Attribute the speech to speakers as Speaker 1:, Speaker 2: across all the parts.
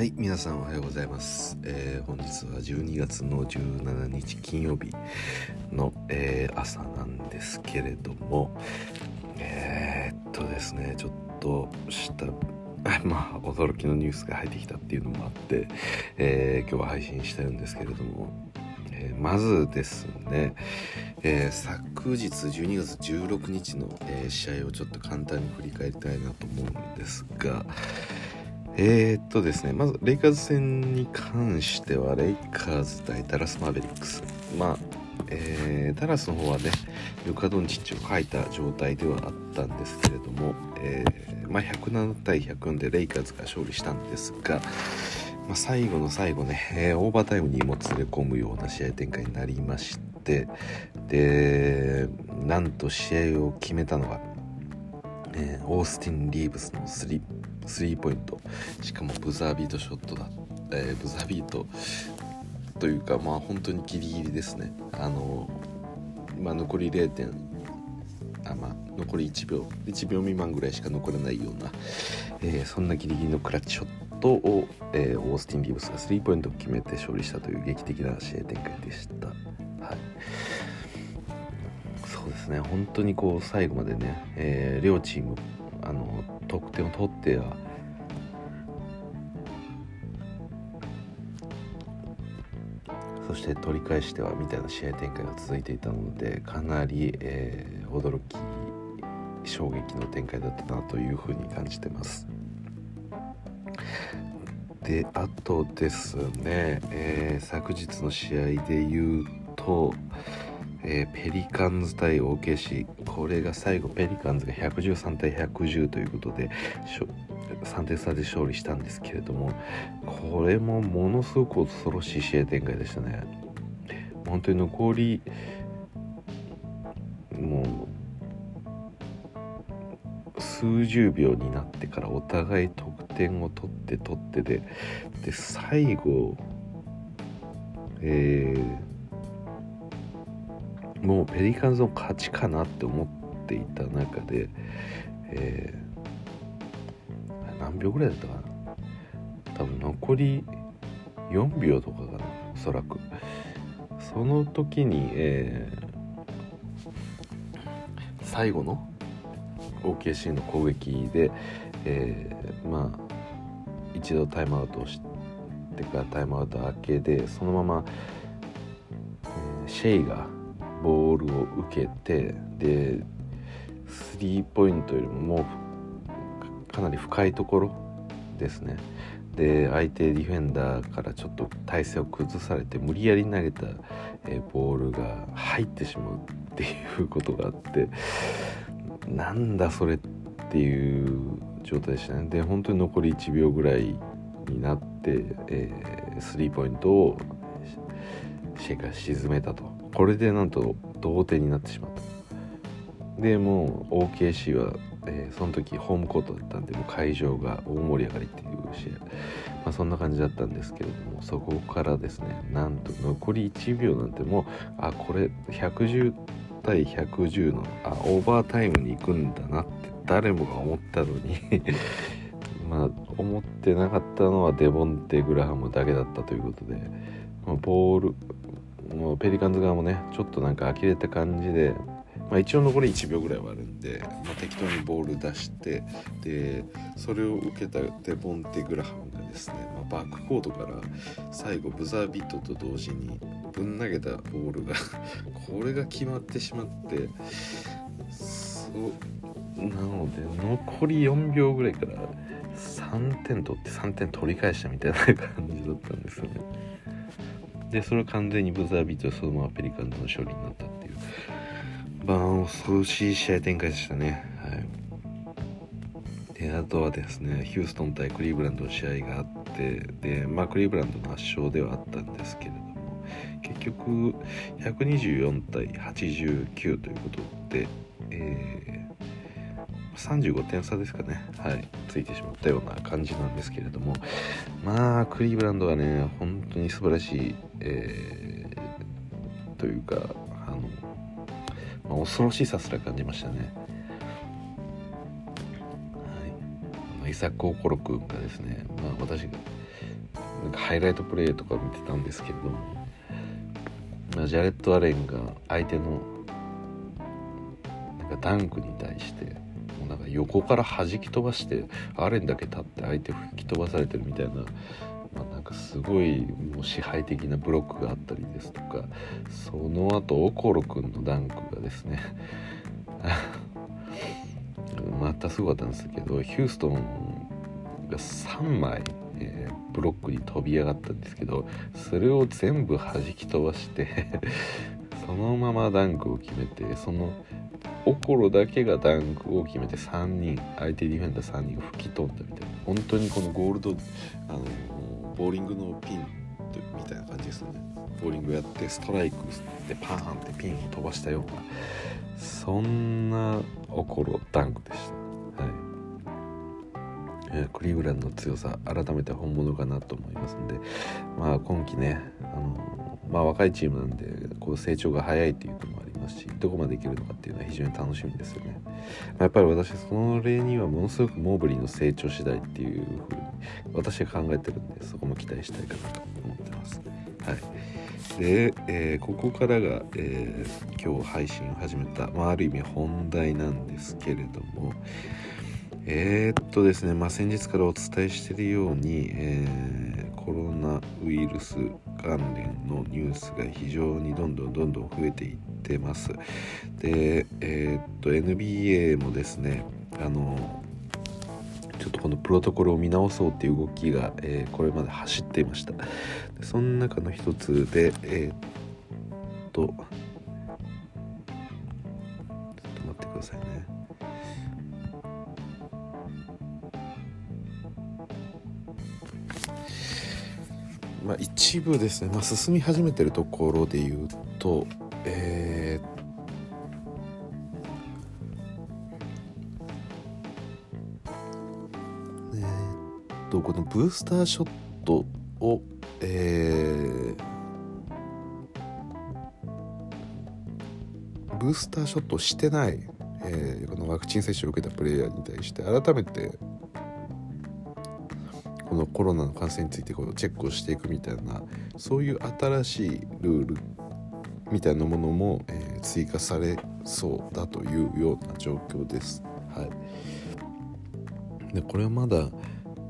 Speaker 1: はい皆さんおはようございます、えー、本日は12月の17日金曜日の、えー、朝なんですけれどもえー、っとですねちょっとした まあ驚きのニュースが入ってきたっていうのもあって、え今日は配信してるんですけれどもえまずですね、え、昨日12月16日の、え、試合をちょっと簡単に振り返りたいなと思うんですが、えー、っとですね、まず、レイカーズ戦に関しては、レイカーズ対ダラス・マーベリックス。まあ、えー、ダラスの方はね、ルカ・ドンチッチを欠いた状態ではあったんですけれども、えー、まあ、107対104でレイカーズが勝利したんですが、まあ、最後の最後ね、えー、オーバータイムにもつれ込むような試合展開になりましてでなんと試合を決めたのが、えー、オースティン・リーブスのスリースリーポイント。しかもブザービートショットだ、えー、ブザービートというかまあ本当にギリギリですね。あの今残り0点あまあ残り1秒1秒未満ぐらいしか残らないような、えー、そんなギリギリのクラッチショットを、えー、オースティン・リーブスがスリーポイントを決めて勝利したという劇的な試合展開でした。はい。そうですね。本当にこう最後までね、えー、両チーム得点を取ってはそして取り返してはみたいな試合展開が続いていたのでかなり、えー、驚き衝撃の展開だったなというふうに感じてます。であとですね、えー、昨日の試合で言うと、えー、ペリカンズ対 OKC これが最後ペリカンズが113対110ということで3点差で勝利したんですけれどもこれもものすごく恐ろしい試合展開でしたね。本当に残りもう数十秒になってからお互い得点を取って取ってでで最後えーもうペリカンズの勝ちかなって思っていた中で、えー、何秒ぐらいだったかな？多分残り4秒とかかなおそらく。その時に、えー、最後の OKC の攻撃で、えー、まあ一度タイムアウトをしてからタイムアウト明けでそのまま、えー、シェイがボールを受けてでスリーポイントよりももうかなり深いところですね。で相手ディフェンダーからちょっと体勢を崩されて無理やり投げた、えボールが入ってしまうっていうことがあってなんだそれっていう状態でしたね。で本当に残り1秒ぐらいになって、え、スリーポイントをシェイが沈めたと。これでなんと同点になってしまった。でもう OKC は、えー、その時ホームコートだったんでもう会場が大盛り上がりっていう試合、まあ、そんな感じだったんですけれどもそこからですねなんと残り1秒なんてもうあこれ110対110のあオーバータイムに行くんだなって誰もが思ったのに。まあ思ってなかったのはデボンテ・グラハムだけだったということで、まあ、ボールもうペリカンズ側もねちょっとなんか呆れた感じで、まあ、一応残り1秒ぐらいはあるんで、まあ、適当にボール出してでそれを受けたデボンテ・グラハムがですね、まあ、バックコートから最後ブザービットと同時にぶん投げたボールが これが決まってしまってそうなので残り4秒ぐらいから3点取って3点取り返したみたいな感じだったんですよね。でそれは完全にブザービートそのままペリカンズの勝利になったっていう。まあ恐ろしい試合展開でしたね。はい。であとはですねヒューストン対クリーブランドの試合があってでまあクリーブランドの圧勝ではあったんですけれども結局124対89ということで、えー35点差ですかね、はい、ついてしまったような感じなんですけれども、まあ、クリーブランドはね、本当に素晴らしい、えー、というか、あの、まあ、恐ろしさすら感じましたね。はい、イサク・オコロ君がですね、まあ、私がなんかハイライトプレーとか見てたんですけれども、まあ、ジャレット・アレンが相手のなんかダンクに対して横から弾き飛ばしてアレンだけ立って相手吹き飛ばされてるみたいな、まあ、なんかすごいもう支配的なブロックがあったりですとかその後オコロ君のダンクがですね またすごかったんですけどヒューストンが3枚、えー、ブロックに飛び上がったんですけどそれを全部弾き飛ばして そのままダンクを決めてそのオコロだけがダンクを決めて3人相手ディフェンダー3人が吹き飛んだみたいな本当にこのゴールドあのボーリングのピンみたいな感じですね。ボーリングやってストライクでパーンってピンを飛ばしたようなそんなオコロダンクでした。はい。えクリーブランドの強さ改めて本物かなと思いますんで。まあ今季ねあのまあ若いチームなんでこう成長が早いっていうのもありしどこまでいけるのかっていうのは非常に楽しみですよね。やっぱり私その例にはものすごくモーブリーの成長次第っていうふうに私は考えてるんでそこも期待したいかなと思ってます。はい。で、えー、ここからが、えー、今日配信を始めた、まあ、ある意味本題なんですけれどもえー、っとですね、まあ、先日からお伝えしているように、えー、コロナウイルス関連のニュースが非常にどんどんどんどん増えていってます。で、えー、っと NBA もですねあのちょっとこのプロトコルを見直そうっていう動きが、えー、これまで走っていました。その中の一つでえー、っとちょっと待ってくださいね。まあ、一部ですね、まあ、進み始めてるところで言うと、えー、えー、っとこのブースターショットを、えー、ブースターショットしてない、えー、このワクチン接種を受けたプレイヤーに対して改めてこのコロナの感染についてこうチェックをしていくみたいなそういう新しいルールみたいなものも、えー、追加されそうだというような状況です。はい、でこれはまだ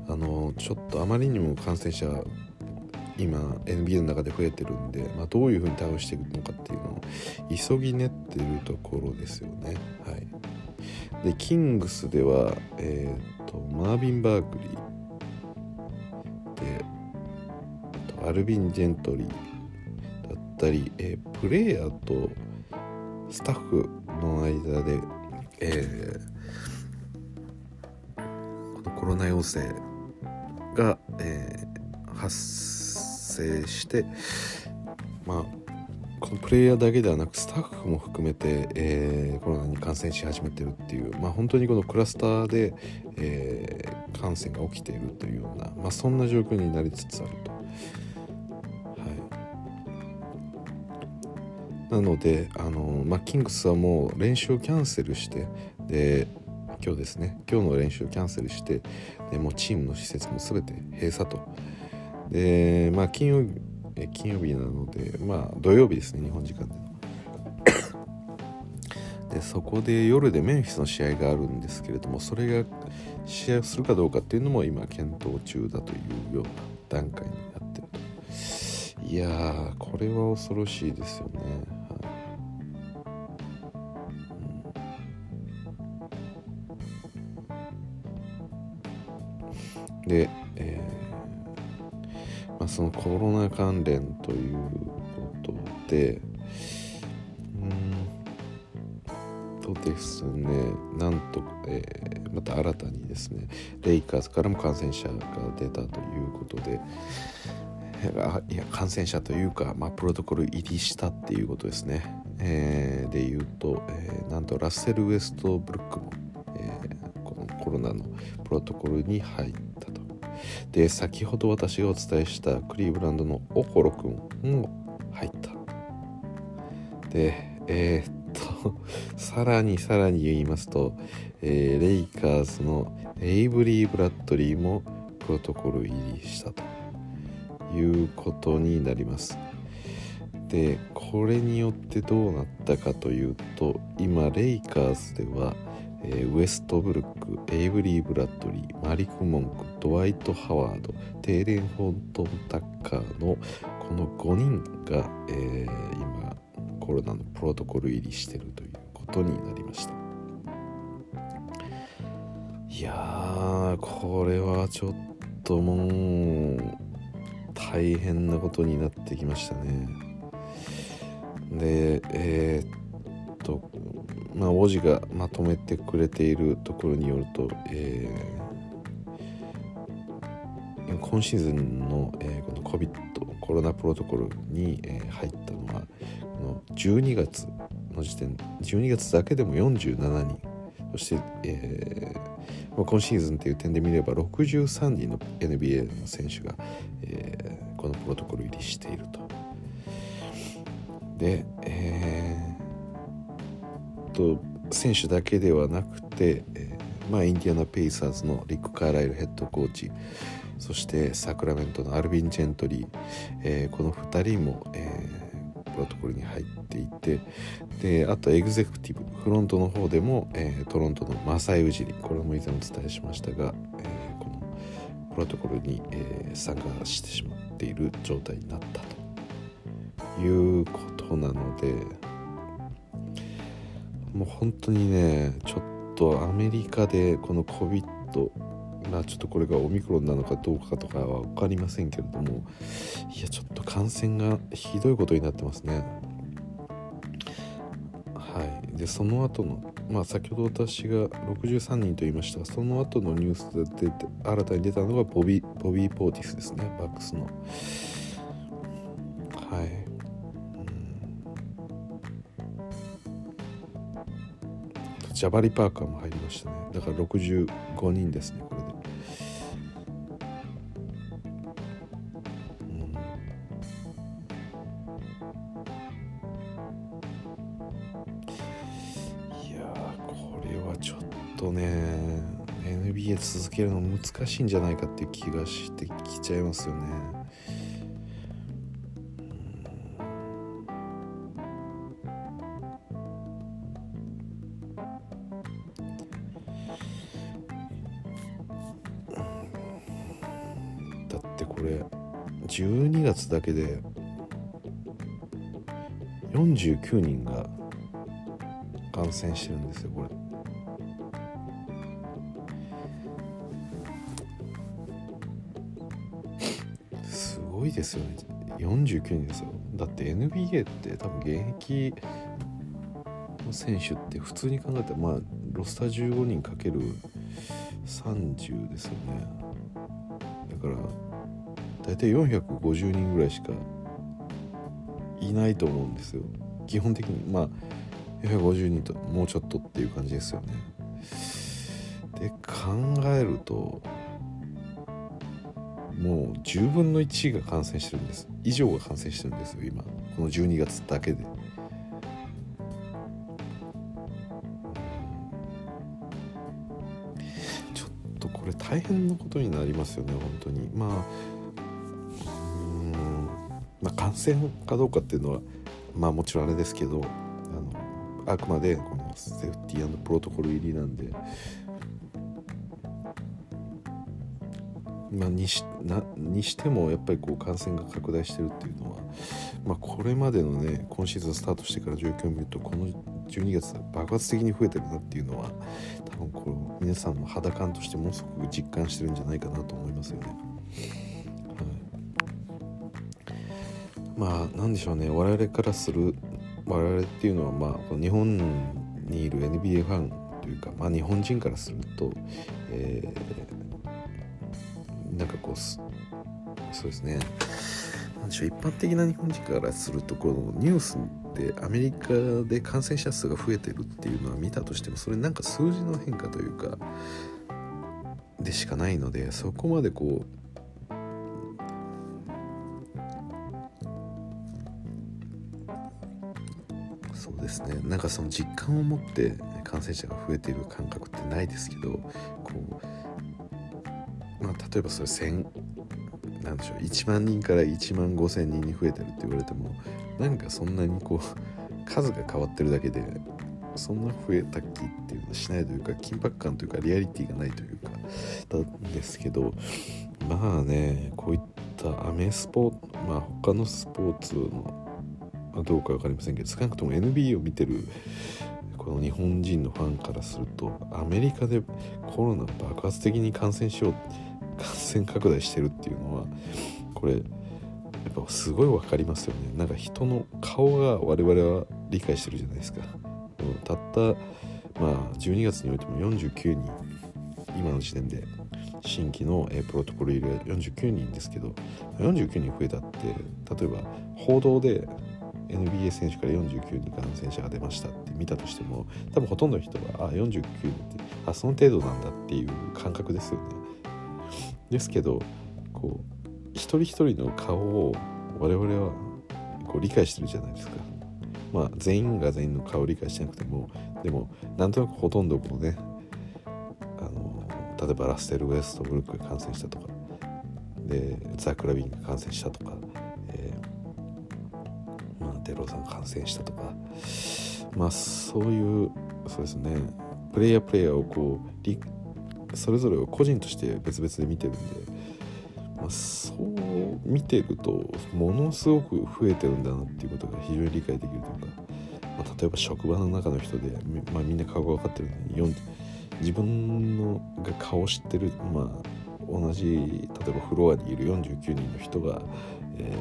Speaker 1: あのちょっとあまりにも感染者今 NBA の中で増えてるんで、まあ、どういうふうに対応していくのかっていうのを急ぎ練ってるところですよね。はい、でキングスでは、えーとマービン・バーグリーでアルビン・ジェントリーったり、えー、プレイヤーとスタッフの間で、えー、このコロナ陽性が、えー、発生してまあこのプレイヤーだけではなくスタッフも含めて、えー、コロナに感染し始めてるっていう、まあ、本当にこのクラスターで、えー、感染が起きているというような、まあ、そんな状況になりつつあると。なのであの、まあ、キングスはもう練習をキャンセルしてで今日ですね。今日の練習をキャンセルしてでもうチームの施設も全て閉鎖と。でまあ金曜日金曜日なのでまあ土曜日ですね日本時間で。でそこで夜でメンフィスの試合があるんですけれどもそれが試合をするかどうかっていうのも今検討中だというような段階になってると。いやーこれは恐ろしいですよね。で、えー、まあ、そのコロナ関連ということでうんとですねなんと、えー、また新たにですねレイカーズからも感染者が出たということでいや感染者というか、まあ、プロトコル入りしたっていうことですね、えー、で言うと、えー、なんとラッセル・ウエストブルックも、えー、このコロナのプロトコルに入ったとで先ほど私がお伝えしたクリーブランドのオコロくんも入った。でえー、っと さらにさらに言いますと、えー、レイカーズのエイブリー・ブラッドリーもプロトコル入りしたということになります。でこれによってどうなったかというと今レイカーズでは、えー、ウエストブルックエイブリー・ブラッドリーマリク・モンクドワイト・ハワードテーレン・ホントン・タッカーのこの5人が、えー、今コロナのプロトコル入りしてるということになりました。いやこれはちょっともう大変なことになってきましたね。でえー、っとまあ王子がまとめてくれているところによると、えー、今シーズンの、えー、この COVID コロナプロトコルに、えー、入ったのはこの12月の時点12月だけでも47人そして、えー、今シーズンという点で見れば63人の NBA の選手が、えー、このプロトコル入りしていると。で、えー、と選手だけではなくて、えー、まあ、インディアナ・ペイサーズのリック・カーライルヘッドコーチそしてサクラメントのアルビン・ジェントリー、えー、この2人も、えー、プロトコルに入っていて。であとエグゼクティブフロントの方でも、えー、トロントのマサイ・ウジリこれも以前お伝えしましたが、えこのプロトコルに、え参加してしまっている状態になったということなので。もう本当にねちょっとアメリカでこの COVID まあちょっとこれがオミクロンなのかどうかとかは分かりませんけれどもいやちょっと感染がひどいことになってますね。はい。でその後のまあ先ほど私が63人と言いましたがその後のニュースで新たに出たのがボビボビー・ポーティスですね。バックスの。はい。ジャバリ・パーカーも入りましたね。だから65人ですねこれで。うん、いやこれはちょっとね NBA 続けるの難しいんじゃないかっていう気がしてきちゃいますよね。だけで49人が感染してるんですよこれ。すごいですよね。49人ですよ。だって NBA って多分現役の選手って普通に考えたらまあロスター15人かける30ですよね。だから大体450人ぐらいしかいないと思うんですよ。基本的にまあ450人ともうちょっとっていう感じですよね。で考えるともう10分の1が感染してるんです。以上が感染してるんですよ今。この12月だけで。ちょっとこれ大変なことになりますよね本当に。まああ感染かどうかっていうのはまあもちろんあれですけどあのあくまでこのセーフティープロトコル入りなんでまあ、にしなにしてもやっぱりこう感染が拡大してるっていうのは、まあ、これまでのね今シーズンスタートしてから状況を見るとこの12月爆発的に増えてるなっていうのは多分こう皆さんの肌感としてものすごく実感してるんじゃないかなと思いますよね。まあ何でしょうね。我々からする我々っていうのはまあ日本にいる NBA ファンというか、まあ、日本人からすると、えーなんかこうそうですね。なんでしょう。一般的な日本人からするとこのニュースでアメリカで感染者数が増えてるっていうのは見たとしてもそれなんか数字の変化というかでしかないのでそこまでこうですね。なんかその実感を持って感染者が増えている感覚ってないですけどこうまあ、例えばそれ1000なんでしょう1万人から1万5千人に増えてるって言われてもなんかそんなにこう数が変わってるだけでそんな増えた気っていうのしないというか緊迫感というかリアリティがないというかなんですけどまあねこういったアメスポまあ他のスポーツのどうか分かりませんけど少なくとも NBA を見てるこの日本人のファンからするとアメリカでコロナ爆発的に感染しよう感染拡大してるっていうのはこれやっぱすごい分かりますよね。なんか人の顔が我々は理解してるじゃないですか。たったまあ12月においても49人今の時点で新規のプロトコル入れ49人ですけど49人増えたって例えば報道で NBA 選手から49人感染者が出ましたって見たとしても多分ほとんどの人はあ49人ってあその程度なんだっていう感覚ですよね。ですけどこう一人一人の顔を我々はこう理解してるじゃないですか。まあ全員が全員の顔を理解してなくてもでもなんとなくほとんどこうねあの例えばラステル・ウェストブルックが感染したとかでザ・クラビンが感染したとかテロさん感染したとか。まあそういうそうですね。プレイヤープレイヤーをこうそれぞれを個人として別々で見てるんで、まあ、そう見てるとものすごく増えてるんだなっていうことが非常に理解できるというか、まあ、例えば職場の中の人で、まあ、みんな顔が分かってるのに自分のが顔を知ってる、まあ、同じ例えばフロアにいる49人の人が、え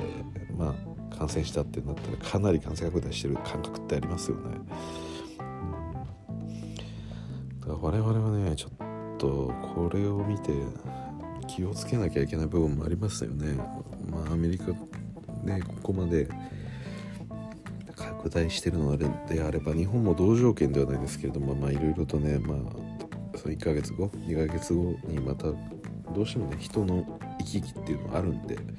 Speaker 1: ー、まあ感染したってなったらかなり感染拡大してる感覚ってありますよね。だから我々はねちょっとこれを見て気をつけなきゃいけない部分もありますよね。まあアメリカねここまで拡大してるのであれば日本も同条件ではないですけれどもまあいろいろとねまあその1ヶ月後2ヶ月後にまたどうしてもね人の行き来っていうのがあるんでうん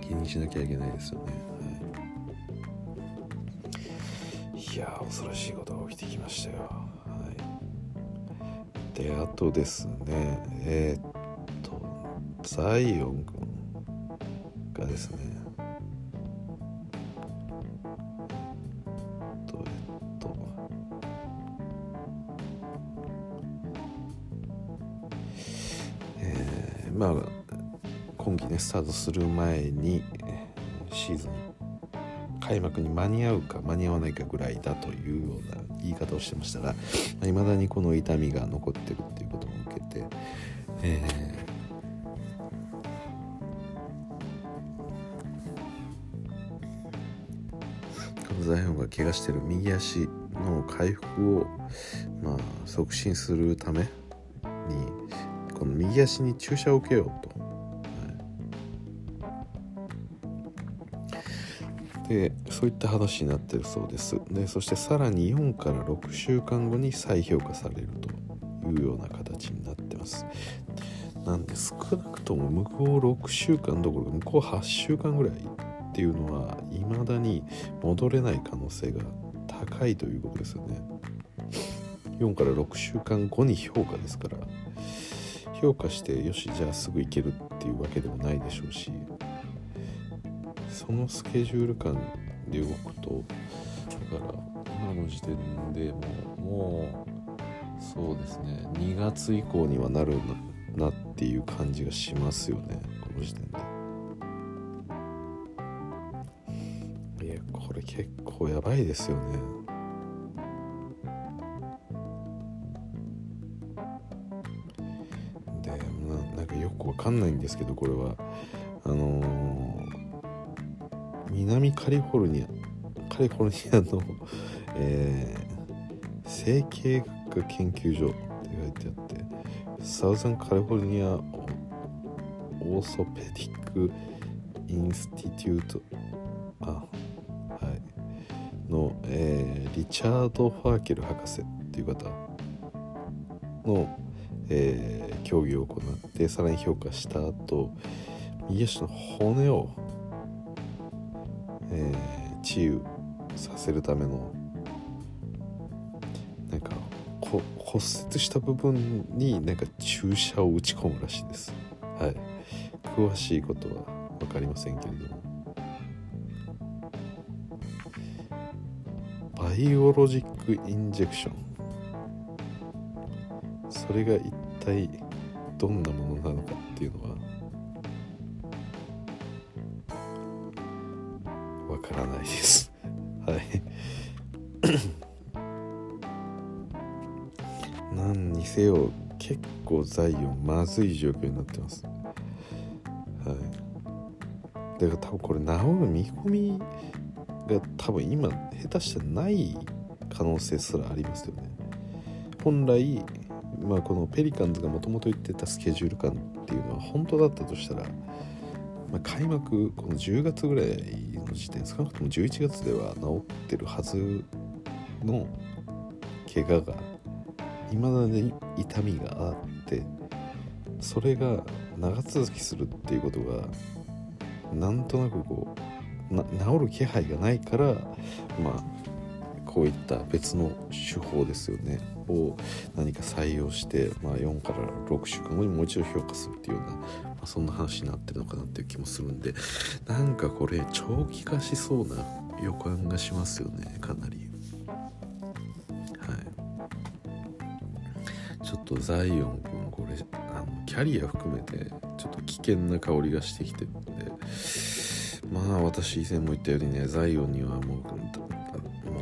Speaker 1: 気にしなきゃいけないですよね、はい、いや恐ろしいことが起きてきましたよ、はい、であとですねえー、っとザイオン君がですねまあ今季ねスタートする前にシーズン開幕に間に合うか間に合わないかぐらいだというような言い方をしてましたがいまだにこの痛みが残ってるっていうことも受けて、えー、このザイオンが怪我してる右足の回復を、まあ、促進するためにこの右足に注射を受けようと。でそういった話になってるそうです。でそしてさらに4から6週間後に再評価されるというような形になってます。なんで少なくとも向こう6週間どころか向こう8週間ぐらいっていうのは未だに戻れない可能性が高いということですよね。4から6週間後に評価ですから評価してよしじゃあすぐ行けるっていうわけでもないでしょうしそのスケジュール感で動くとだから今の時点でももうそうですね2月以降にはなるなっていう感じがしますよねこの時点で。いやこれ結構やばいですよね。なんかよくわかんないんですけどこれは。あのー南カリフォルニアカリフォルニアの、えー、整形学研究所って書いてあってサウザンカリフォルニアオーソペディックインスティテュートあはい。の、えー、リチャード・ファーケル博士っていう方の、えー、競技を行ってさらに評価した後右足の骨をえー、治癒させるためのなんか骨折した部分になんか注射を打ち込むらしいです。はい。詳しいことは分かりませんけれども。 biologic injection。それが一体どんなものなのかっていうのはわからないです。はい。何にせよ結構財をまずい状況になってます。はい。だから多分これ治る見込みが多分今下手したらない可能性すらありますよね。本来まあこのペリカンズがもともと言ってたスケジュール感っていうのは本当だったとしたら、まあ、開幕この10月ぐらいの時点少なくとも11月では治ってるはずの怪我が未だに痛みがあってそれが長続きするっていうことがなんとなくこう治る気配がないからまあこういった別の手法ですよね。を何か採用して、まあ、4から6週間後にもう一度評価するっていうような、まあ、そんな話になってるのかなっていう気もするんでなんかこれ長期化しそうな予感がしますよねかなり。ちょっとザイオン君これあのキャリア含めてちょっと危険な香りがしてきてるのでまあ私以前も言ったようにねザイオンにはもう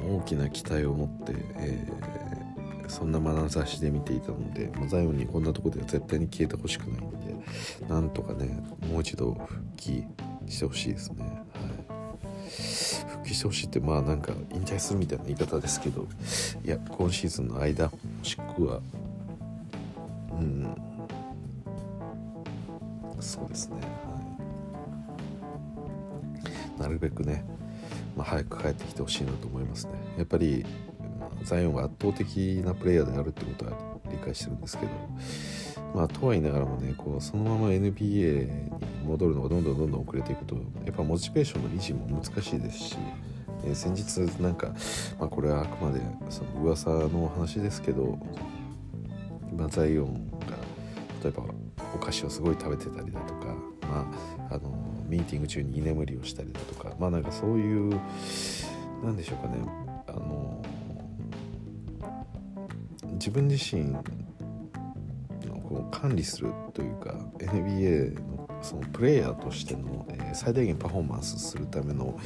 Speaker 1: 大きな期待を持って、え、そんな眼差しで見ていたので、まあ、ザイオンにこんなとこでは絶対に消えてほしくないのでなんとかねもう一度復帰してほしいですね。はい。復帰してほしいってまあなんか引退するみたいな言い方ですけどいや今シーズンの間もしくはうんそうですね、はい、なるべくね、まあ、早く帰ってきてほしいなと思いますね。やっぱり、ザイオンが圧倒的なプレイヤーであるってことは理解してるんですけどまあとは言いながらもねこうそのまま NBA に戻るのがどんどんどんどん遅れていくとやっぱモチベーションの維持も難しいですしえ先日なんか、まあ、これはあくまでその噂の話ですけどまあ、ザイオンが例えばお菓子をすごい食べてたりだとか、まあ、あのミーティング中に居眠りをしたりだとかまあなんかそういうなんでしょうかね自分自身のこう管理するというか NBA のそのプレイヤーとしての、え、最大限パフォーマンスするための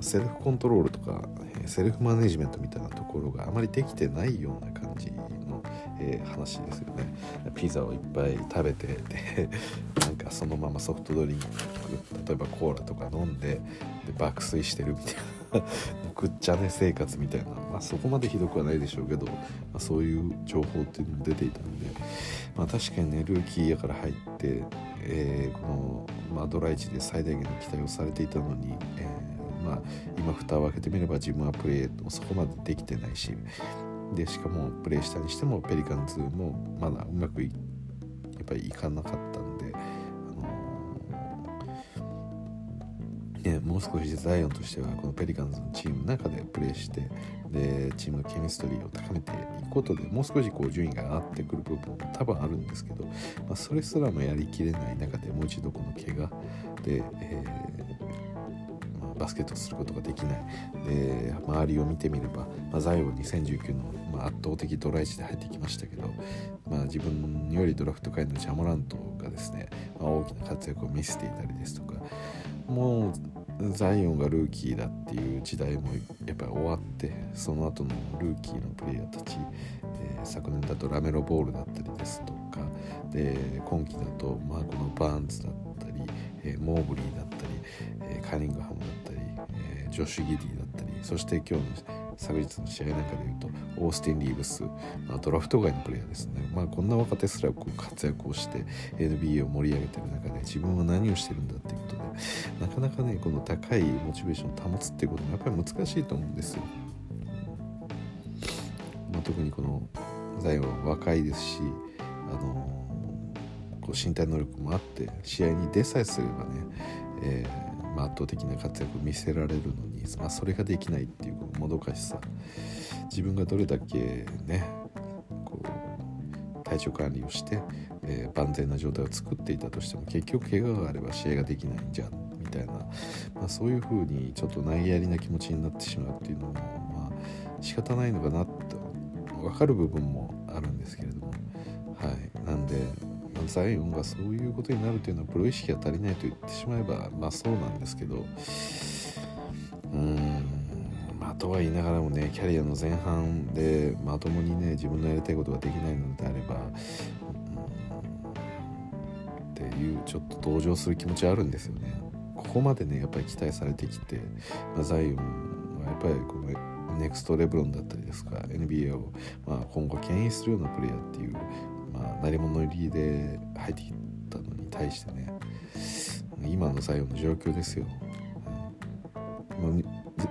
Speaker 1: セルフコントロールとか、え、セルフマネジメントみたいなところがあまりできてないような感じのえ、話ですよね。ピザをいっぱい食べてで なんかそのままソフトドリンク例えばコーラとか飲んでで爆睡してるみたいな。ぐっちゃね生活みたいな、まあ、そこまでひどくはないでしょうけど、まあ、そういう情報っていうのも出ていたので、まあ、確かにねルーキーやから入って、えー、この、まあ、ドライチで最大限の期待をされていたのに、えーまあ、今蓋を開けてみれば自分はプレーをそこまでできてないし。でしかもプレイしたにしてもペリカンズもまだうまくやっぱりいかなかったんで、ね、もう少しザイオンとしてはこのペリカンズのチームの中でプレーしてでチームのケミストリーを高めていくことでもう少しこう順位が上がってくる部分も多分あるんですけど、まあ、それすらもやりきれない中でもう一度この怪我で、えーバスケットすることができない。で周りを見てみれば、まあ、ザイオン2019の、ま、圧倒的ドライチで入ってきましたけど、まあ、自分よりドラフト会のジャモラントがですね、ま、大きな活躍を見せていたりですとかもうザイオンがルーキーだっていう時代もやっぱり終わってその後のルーキーのプレイヤーたち、えー、昨年だとラメロボールだったりですとかで今季だと、まあ、このバーンズだったり、えー、モーブリーだったり、えー、カニングハムだったり、えジョシュ・ギディだったりそして今日の昨日の試合なんかでいうとオースティン・リーブス、まあ、ドラフト外のプレイヤーですね、まあ、こんな若手すらこう活躍をして NBA を盛り上げてる中で自分は何をしてるんだっていうなかなかねこの高いモチベーションを保つっていうこともやっぱり難しいと思うんですよ。まあ、特にこのザイは若いですし、あの、こう身体能力もあって試合に出さえすればね、えーまあ、圧倒的な活躍を見せられるのに、まあ、それができないっていうもどかしさ自分がどれだけねこう体調管理をしてえー、万全な状態を作っていたとしても結局怪我があれば試合ができないんじゃんみたいな、まあ、そういう風にちょっと投げやりな気持ちになってしまうっていうのもまあ仕方ないのかなって分かる部分もあるんですけれども。はい。なんでザイオンがそういうことになるというのはプロ意識が足りないと言ってしまえばまあそうなんですけど。うーん。まあとは言いながらもねキャリアの前半でまともにね自分のやりたいことができないのであればうちょっと同情する気持ちあるんですよね。ここまでねやっぱり期待されてきて、まあ、ザイオンはやっぱりこのネクストレブロンだったりですか NBA を、まあ、今後牽引するようなプレイヤーっていう、まあ、鳴り物入りで入ってきたのに対してね今のザイオンの状況ですよ。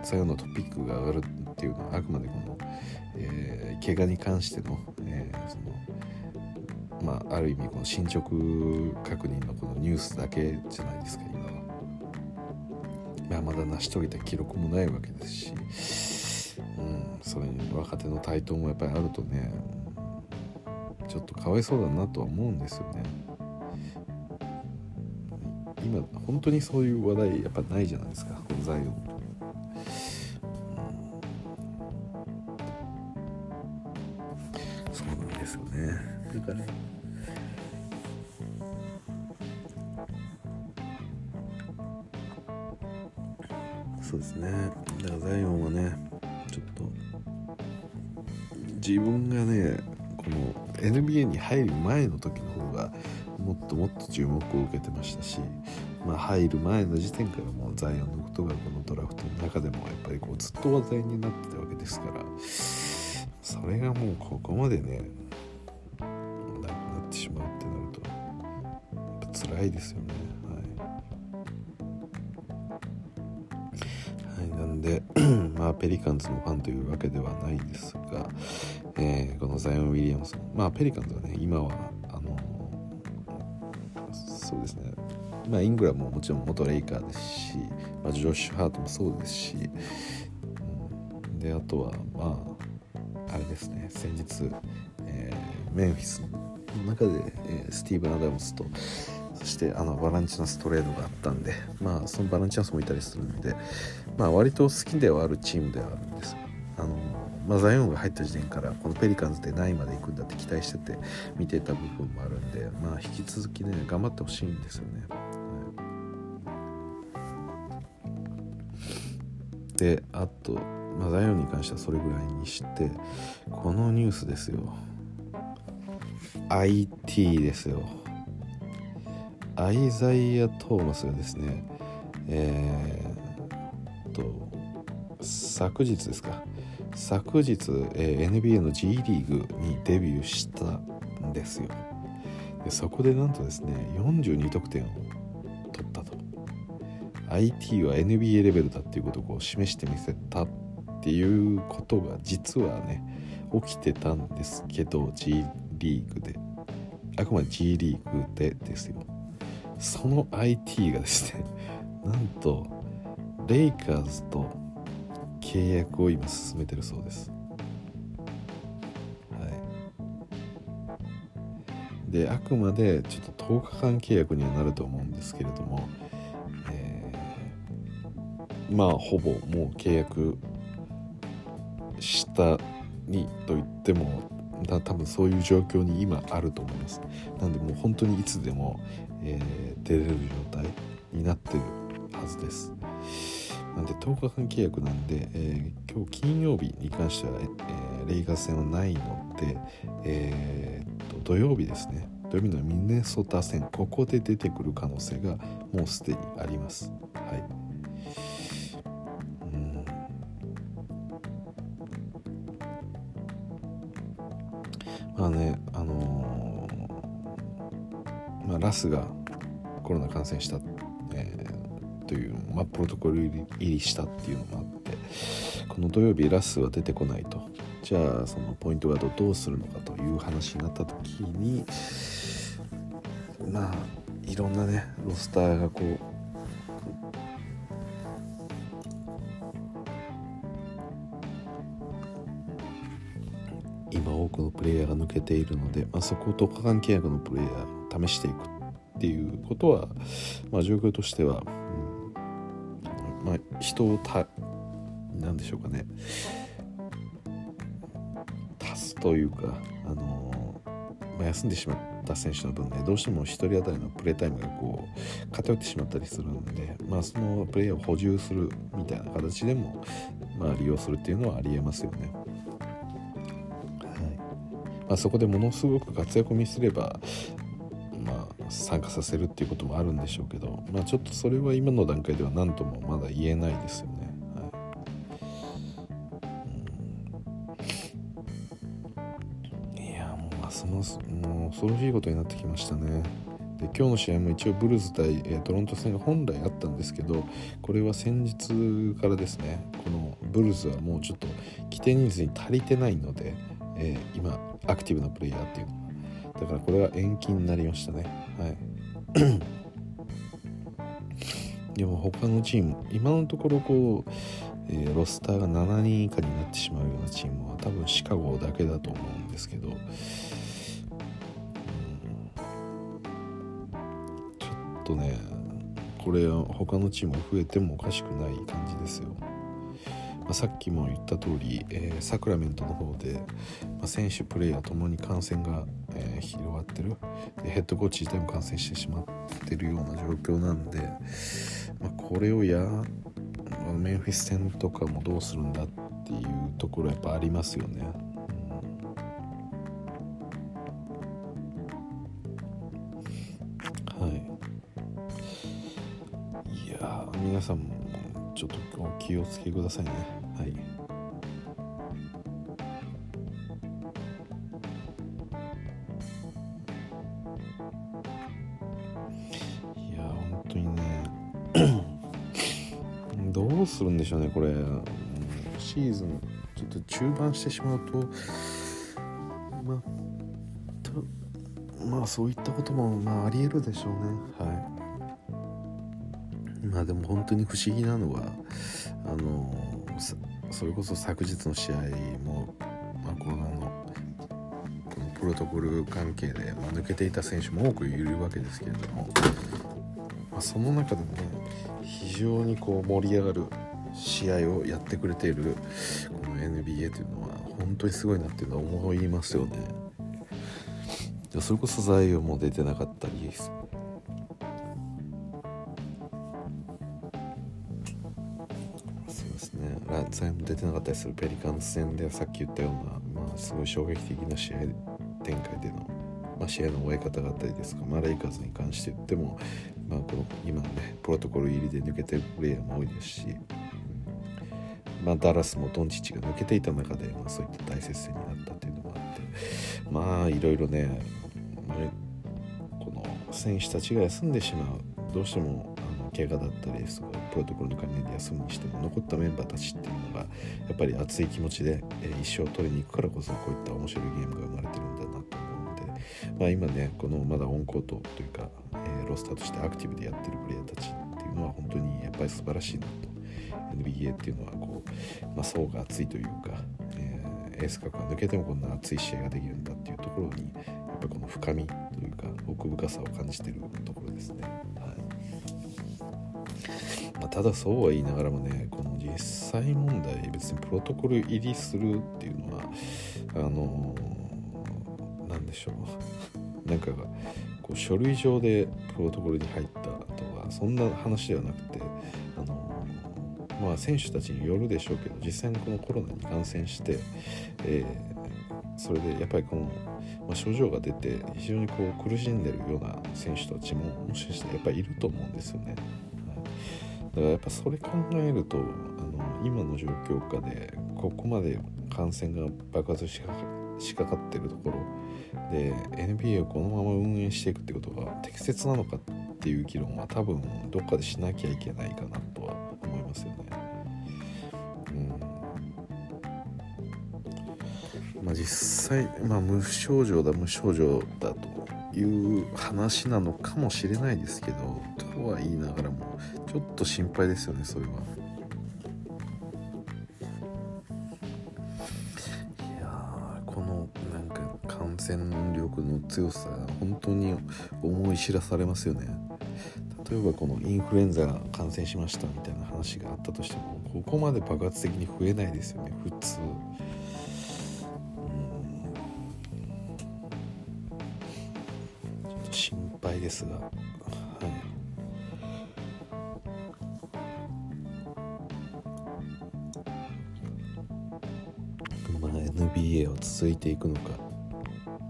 Speaker 1: ザイオンのトピックが上がるっていうのはあくまでこの、えー、怪我に関しての,、えー、そのまあ、ある意味この進捗確認のこのニュースだけじゃないですか今は、まあ、まだ成し遂げた記録もないわけですし、うん、それに若手の台頭もやっぱりあるとねちょっとかわいそうだなとは思うんですよね。今本当にそういう話題やっぱないじゃないですかこのザイオンそうなんですよね。だから。そうですね。だからザイオンはねちょっと自分がねこの NBA に入る前の時の方がもっともっと注目を受けてましたし、まあ、入る前の時点からもうザイオンのことがこのドラフトの中でもやっぱりこうずっと話題になってたわけですからそれがもうここまでねやっぱ辛いですよね。で まあペリカンズのファンというわけではないですが、えー、このザイオン・ウィリアムソンまあペリカンズはね今はあのそうですね。まあイングラムももちろん元レイカーですし、まあ、ジョッシュ・ハートもそうですし、うん、であとはまああれですね先日、えー、メンフィスの中で、えー、スティーブン・アダムスとしてあのバランチューナストレードがあったんでまあそのバランチューナスもいたりするんでまあ割と好きではあるチームではあるんですあのまあ、ザイオンが入った時点からこのペリカンズで何位まで行くんだって期待してて見てた部分もあるんで、まあ、引き続きね頑張ってほしいんですよね。であと、まあ、ザイオンに関してはそれぐらいにしてこのニュースですよ。IT ですよ。アイザイア・トーマスがですねえー、と昨日ですか。昨日、えー、NBA の G リーグにデビューしたんですよ。でそこでなんとですね42得点を取ったと。IT は NBA レベルだっていうことをこう示してみせたっていうことが実はね起きてたんですけど G リーグで。あくまで G リーグでですよ。その IT がですね なんとレイカーズと契約を今進めてるそうです。はい。であくまでちょっと10日間契約にはなると思うんですけれども、えー、まあほぼもう契約したにと言っても多分そういう状況に今あると思います。なんでもう本当にいつでも、えー、出れる状態になってるはずです。なんで10日間契約なんで、えー、今日金曜日に関しては、えー、レイガー戦はないので、えー、と土曜日ですね。土曜日のミネソタ戦ここで出てくる可能性がもうすでにあります。はい。まあねあのー、まあ、ラスがコロナ感染した、えー、という、まあ、プロトコル入りしたっていうのもあってこの土曜日ラスは出てこないと。じゃあそのポイントガードどうするのかという話になった時にまあいろんなねロスターがこうレイヤーが抜けているので、まあ、そこを10日間契約のプレイヤーを試していくっていうことは、まあ、状況としては、うんまあ、人をた何でしょうかね足すというか、あのまあ、休んでしまった選手の分ねどうしても1人当たりのプレータイムがこう偏ってしまったりするんで、まあ、そのプレイヤーを補充するみたいな形でも、まあ、利用するっていうのはありえますよね。まあ、そこでものすごく活躍を見せれば、まあ、参加させるっていうこともあるんでしょうけど、まあ、ちょっとそれは今の段階では何ともまだ言えないですよね。いやもう恐ろしいことになってきましたね。で今日の試合も一応ブルーズ対、え、トロント戦が本来あったんですけどこれは先日からですねこのブルーズはもうちょっと規定人数に足りてないので、えー、今アクティブなプレイヤーっていう。だからこれは延期になりましたね。はい。でも他のチーム今のところこう、えー、ロスターが7人以下になってしまうようなチームは多分シカゴだけだと思うんですけど。ちょっとねこれ他のチームが増えてもおかしくない感じですよ。ま、さっきも言った通り、えー、サクラメントの方で、まあ、選手プレイヤーともに感染が、えー、広がってる。ヘッドコーチ自体も感染してしまってるような状況なんで、まあ、これをやメンフィス戦とかもどうするんだっていうところやっぱありますよね。皆さんもちょっとお気をつけくださいね。はい。いや本当にね どうするんでしょうねこれ。シーズンちょっと中盤してしまうとまあまあそういったこともまあありえるでしょうね。はい。あでも本当に不思議なのはあのそれこそ昨日の試合も、まあ、このこのプロトコル関係で、まあ、抜けていた選手も多くいるわけですけれども、まあ、その中でもね非常にこう盛り上がる試合をやってくれているこの NBA というのは本当にすごいなっていうのは思いますよね。それこそ材料も出てなかったり戦も出てなかったりするペリカンズ戦でさっき言ったような、まあ、すごい衝撃的な試合展開での、まあ、試合の終え方があったりですか、まあ、レイカーズに関して言っても、まあ、この今のねプロトコル入りで抜けてるプレイヤーも多いですし、まあ、ダラスもドンチッチが抜けていた中で、まあ、そういった大接戦になったというのもあってまあいろいろね、この選手たちが休んでしまうどうしてもあの怪我だったりですとかプロトコルの関連で休むにしても残ったメンバーたちっていうのがやっぱり熱い気持ちで、えー、一生取りに行くからこそこういった面白いゲームが生まれてるんだなと思うので、まあ、今ねこのまだオンコートというか、えー、ロスターとしてアクティブでやってるプレイヤーたちっていうのは本当にやっぱり素晴らしいなと NBA っていうのはこう、まあ、層が厚いというか、えー、エース格が抜けてもこんな熱い試合ができるんだっていうところにやっぱこの深みというか奥深さを感じてるところですね。はいまあ、ただそうは言いながらもねこの実際問題別にプロトコル入りするっていうのはあの何でしょう なんかこう書類上でプロトコルに入ったとかそんな話ではなくてあのまあ選手たちによるでしょうけど実際にこのコロナに感染して、えー、それでやっぱりこの、ま、症状が出て非常にこう苦しんでるような選手たちももしかしたらやっぱりいると思うんですよね。だからやっぱそれ考えるとあの今の状況下でここまで感染が爆発しかしかかってるところで NBA をこのまま運営していくってことが適切なのかっていう議論は多分どっかでしなきゃいけないかなとは思いますよね。うんまあ、実際、まあ、無症状だ無症状だという話なのかもしれないですけどとは言いながらもちょっと心配ですよねそれは。いやこのなんか全力の強さが本当に思い知らされますよね。例えばこのインフルエンザが感染しましたみたいな話があったとしてもここまで爆発的に増えないですよね普通。ちょっと心配ですが。続いていくのか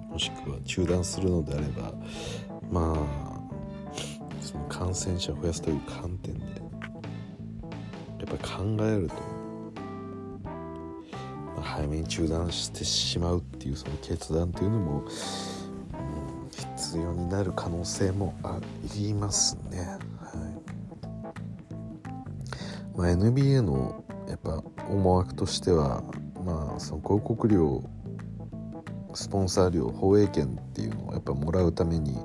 Speaker 1: もしくは中断するのであればまあその感染者を増やすという観点でやっぱり考えると、まあ、早めに中断してしまうっていうその決断というのも、うん、必要になる可能性もありますね。はいまあ、NBA のやっぱ思惑としてはまあその広告料スポンサー料放映権っていうのをやっぱもらうために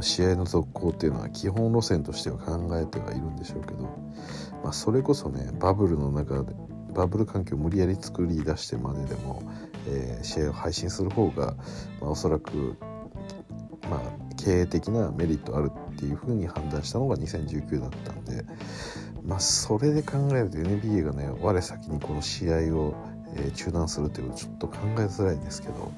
Speaker 1: 試合の続行っていうのは基本路線としては考えてはいるんでしょうけど、まあ、それこそねバブルの中でバブル環境を無理やり作り出してまででも、えー、試合を配信する方が、まあ、おそらく、まあ、経営的なメリットあるっていうふうに判断したのが2019だったんで、まあ、それで考えると NBA がね我先にこの試合をえ中断するというちょっと考えづらいんですけど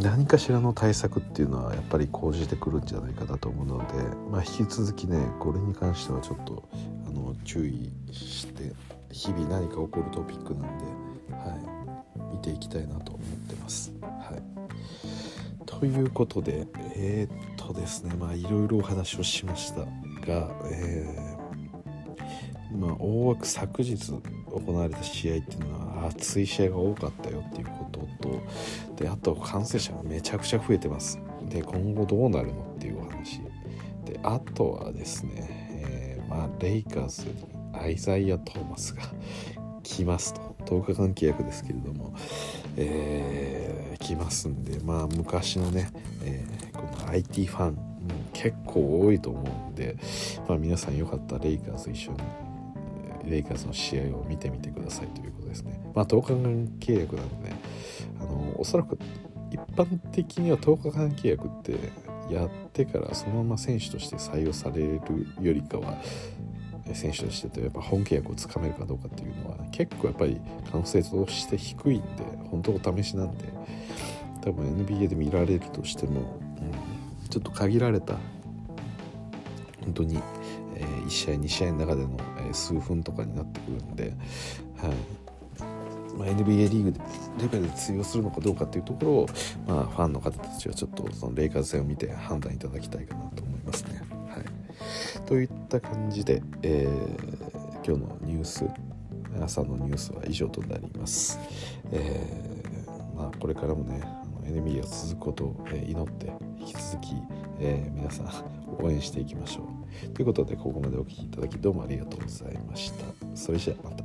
Speaker 1: 何かしらの対策っていうのはやっぱり講じてくるんじゃないかなと思うので、まあ、引き続きねこれに関してはちょっとあの注意して日々何か起こるトピックなんで、はい、見ていきたいなと思ってます。はい、ということでえー、っとですねまあいろいろお話をしましたが、えー、まあ、大枠昨日行われた試合っていうのは熱い試合が多かったよっていうこととであと感染者がめちゃくちゃ増えてます。で今後どうなるのっていうお話。であとはですね、えー、まあ、レイカーズにアイザイア・トーマスが 来ますと。10日間契約ですけれども、えー、来ますんでまあ昔のね、えー、この IT ファン結構多いと思うんで、まあ、皆さんよかったらレイカーズ一緒にレイカーズの試合を見てみてくださいということですね。まあ、10日間契約なんでね、あのおそらく一般的には10日間契約ってやってからそのまま選手として採用されるよりかは選手としてとやっぱ本契約をつかめるかどうかっていうのは結構やっぱり可能性として低いんで本当お試しなんで多分 NBA で見られるとしても、うん、ちょっと限られた本当にえー、1試合2試合の中での、数分とかになってくるんで、はいまあ、NBA リーグレベルで通用するのかどうかっていうところを、まあ、ファンの方たちはちょっとそのレイカーズ戦を見て判断いただきたいかなと思いますね。はい、といった感じで、えー、今日のニュース朝のニュースは以上となります。えーまあ、これからもね NBA が続くことを祈って引き続き、えー、皆さん応援していきましょう。ということでここまでお聴きいただきどうもありがとうございました。それじゃあまた。